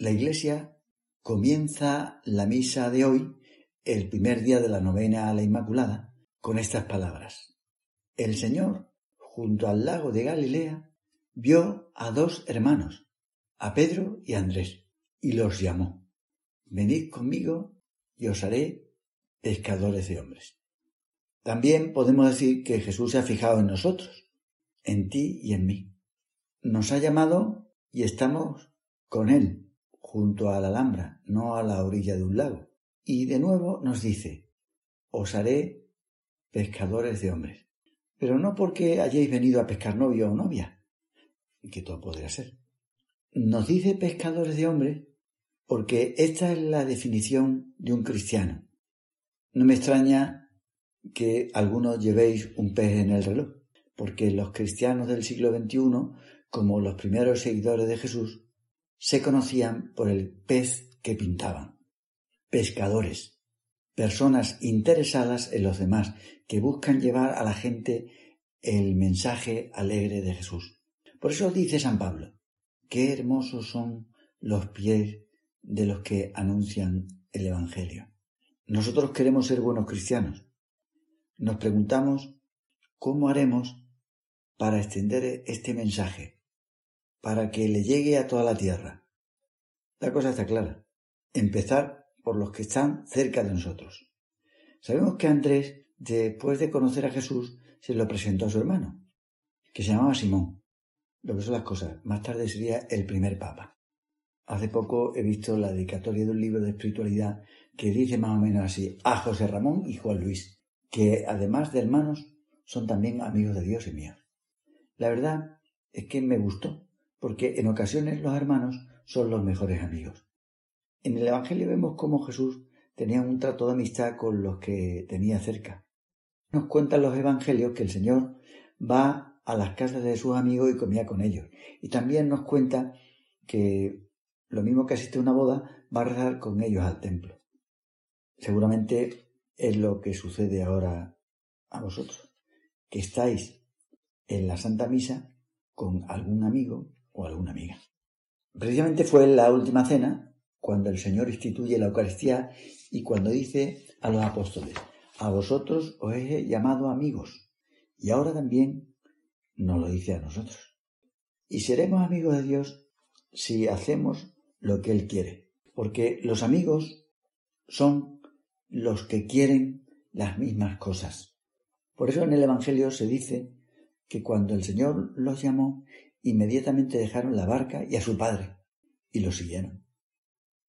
La Iglesia comienza la misa de hoy, el primer día de la novena a la Inmaculada, con estas palabras. El Señor, junto al lago de Galilea, vio a dos hermanos, a Pedro y a Andrés, y los llamó. Venid conmigo y os haré pescadores de hombres. También podemos decir que Jesús se ha fijado en nosotros, en ti y en mí. Nos ha llamado y estamos con Él, junto a la Alhambra, no a la orilla de un lago. Y de nuevo nos dice, os haré pescadores de hombres. Pero no porque hayáis venido a pescar novio o novia, que todo podría ser. Nos dice pescadores de hombres porque esta es la definición de un cristiano. No me extraña que algunos llevéis un pez en el reloj, porque los cristianos del siglo XXI, como los primeros seguidores de Jesús, se conocían por el pez que pintaban. Pescadores, personas interesadas en los demás, que buscan llevar a la gente el mensaje alegre de Jesús. Por eso dice San Pablo, qué hermosos son los pies de los que anuncian el Evangelio. Nosotros queremos ser buenos cristianos, nos preguntamos cómo haremos para extender este mensaje, para que le llegue a toda la tierra. La cosa está clara. Empezar por los que están cerca de nosotros. Sabemos que Andrés, después de conocer a Jesús, se lo presentó a su hermano, que se llamaba Simón. Lo que son las cosas. Más tarde sería el primer papa. Hace poco he visto la dedicatoria de un libro de espiritualidad que dice más o menos así, a José Ramón y Juan Luis que además de hermanos son también amigos de Dios y míos. La verdad es que me gustó, porque en ocasiones los hermanos son los mejores amigos. En el Evangelio vemos cómo Jesús tenía un trato de amistad con los que tenía cerca. Nos cuentan los Evangelios que el Señor va a las casas de sus amigos y comía con ellos. Y también nos cuenta que lo mismo que asiste a una boda, va a rezar con ellos al templo. Seguramente es lo que sucede ahora a vosotros, que estáis en la Santa Misa con algún amigo o alguna amiga. Precisamente fue en la última cena cuando el Señor instituye la Eucaristía y cuando dice a los apóstoles, a vosotros os he llamado amigos y ahora también nos lo dice a nosotros. Y seremos amigos de Dios si hacemos lo que Él quiere, porque los amigos son los que quieren las mismas cosas. Por eso en el Evangelio se dice que cuando el Señor los llamó, inmediatamente dejaron la barca y a su padre y lo siguieron.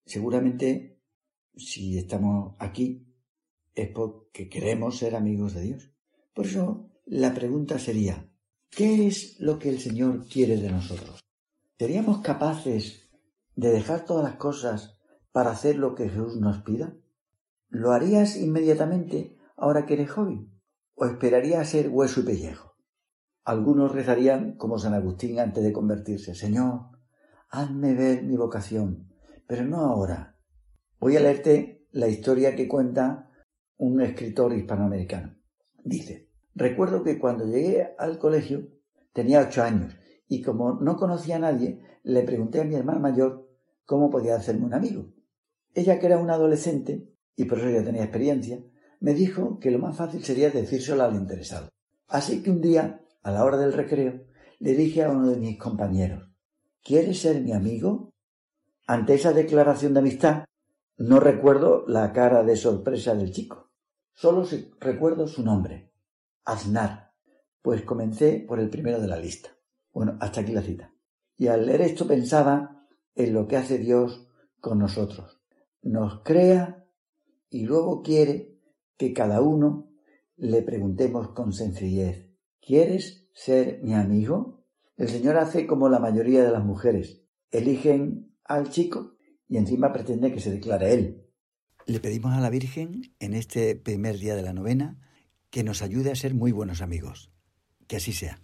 Seguramente, si estamos aquí, es porque queremos ser amigos de Dios. Por eso la pregunta sería, ¿qué es lo que el Señor quiere de nosotros? ¿Seríamos capaces de dejar todas las cosas para hacer lo que Jesús nos pida? ¿Lo harías inmediatamente ahora que eres joven? ¿O esperarías ser hueso y pellejo? Algunos rezarían como San Agustín antes de convertirse. Señor, hazme ver mi vocación, pero no ahora. Voy a leerte la historia que cuenta un escritor hispanoamericano. Dice, recuerdo que cuando llegué al colegio tenía ocho años y como no conocía a nadie, le pregunté a mi hermana mayor cómo podía hacerme un amigo. Ella, que era una adolescente, y por eso ya tenía experiencia, me dijo que lo más fácil sería decírselo al interesado. Así que un día, a la hora del recreo, le dije a uno de mis compañeros, ¿Quieres ser mi amigo? Ante esa declaración de amistad, no recuerdo la cara de sorpresa del chico. Solo recuerdo su nombre, Aznar, pues comencé por el primero de la lista. Bueno, hasta aquí la cita. Y al leer esto pensaba en lo que hace Dios con nosotros. Nos crea y luego quiere que cada uno le preguntemos con sencillez, ¿quieres ser mi amigo? El Señor hace como la mayoría de las mujeres, eligen al chico y encima pretende que se declare él. Le pedimos a la Virgen en este primer día de la novena que nos ayude a ser muy buenos amigos. Que así sea.